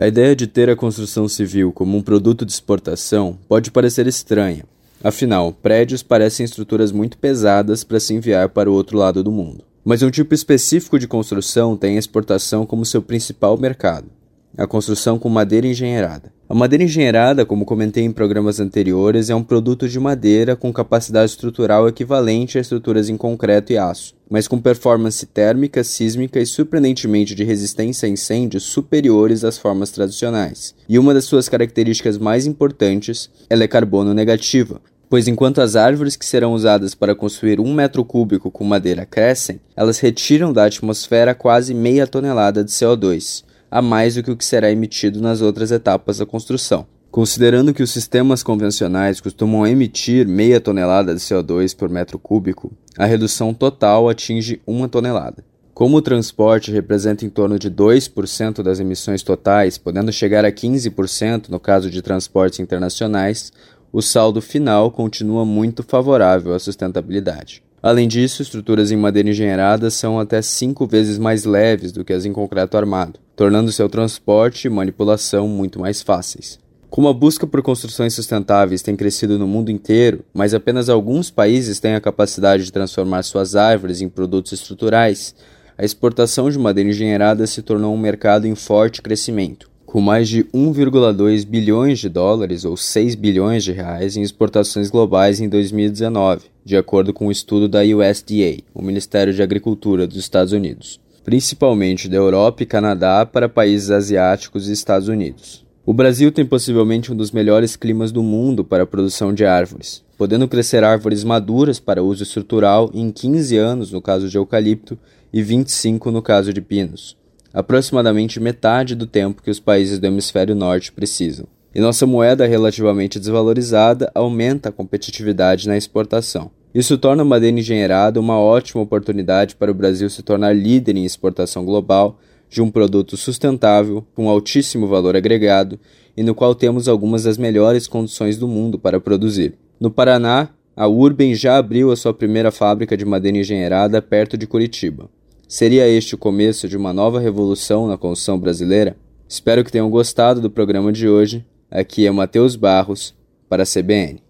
A ideia de ter a construção civil como um produto de exportação pode parecer estranha. Afinal, prédios parecem estruturas muito pesadas para se enviar para o outro lado do mundo. Mas um tipo específico de construção tem a exportação como seu principal mercado a construção com madeira engenheirada. A madeira engenheirada, como comentei em programas anteriores, é um produto de madeira com capacidade estrutural equivalente a estruturas em concreto e aço, mas com performance térmica, sísmica e surpreendentemente de resistência a incêndios superiores às formas tradicionais. E uma das suas características mais importantes, ela é carbono negativa, pois enquanto as árvores que serão usadas para construir um metro cúbico com madeira crescem, elas retiram da atmosfera quase meia tonelada de CO2, a mais do que o que será emitido nas outras etapas da construção. Considerando que os sistemas convencionais costumam emitir meia tonelada de CO2 por metro cúbico, a redução total atinge uma tonelada. Como o transporte representa em torno de 2% das emissões totais, podendo chegar a 15% no caso de transportes internacionais, o saldo final continua muito favorável à sustentabilidade. Além disso, estruturas em madeira engenheirada são até cinco vezes mais leves do que as em concreto armado, tornando seu transporte e manipulação muito mais fáceis. Como a busca por construções sustentáveis tem crescido no mundo inteiro, mas apenas alguns países têm a capacidade de transformar suas árvores em produtos estruturais, a exportação de madeira engenheirada se tornou um mercado em forte crescimento, com mais de 1,2 bilhões de dólares ou 6 bilhões de reais em exportações globais em 2019, de acordo com um estudo da USDA, o Ministério de Agricultura dos Estados Unidos principalmente da Europa e Canadá, para países asiáticos e Estados Unidos. O Brasil tem possivelmente um dos melhores climas do mundo para a produção de árvores, podendo crescer árvores maduras para uso estrutural em 15 anos no caso de eucalipto e 25 no caso de pinos, aproximadamente metade do tempo que os países do hemisfério norte precisam. E nossa moeda relativamente desvalorizada aumenta a competitividade na exportação. Isso torna a madeira engenheirada uma ótima oportunidade para o Brasil se tornar líder em exportação global de um produto sustentável, com altíssimo valor agregado e no qual temos algumas das melhores condições do mundo para produzir. No Paraná, a Urben já abriu a sua primeira fábrica de madeira engenheirada perto de Curitiba. Seria este o começo de uma nova revolução na construção brasileira? Espero que tenham gostado do programa de hoje. Aqui é Matheus Barros, para a CBN.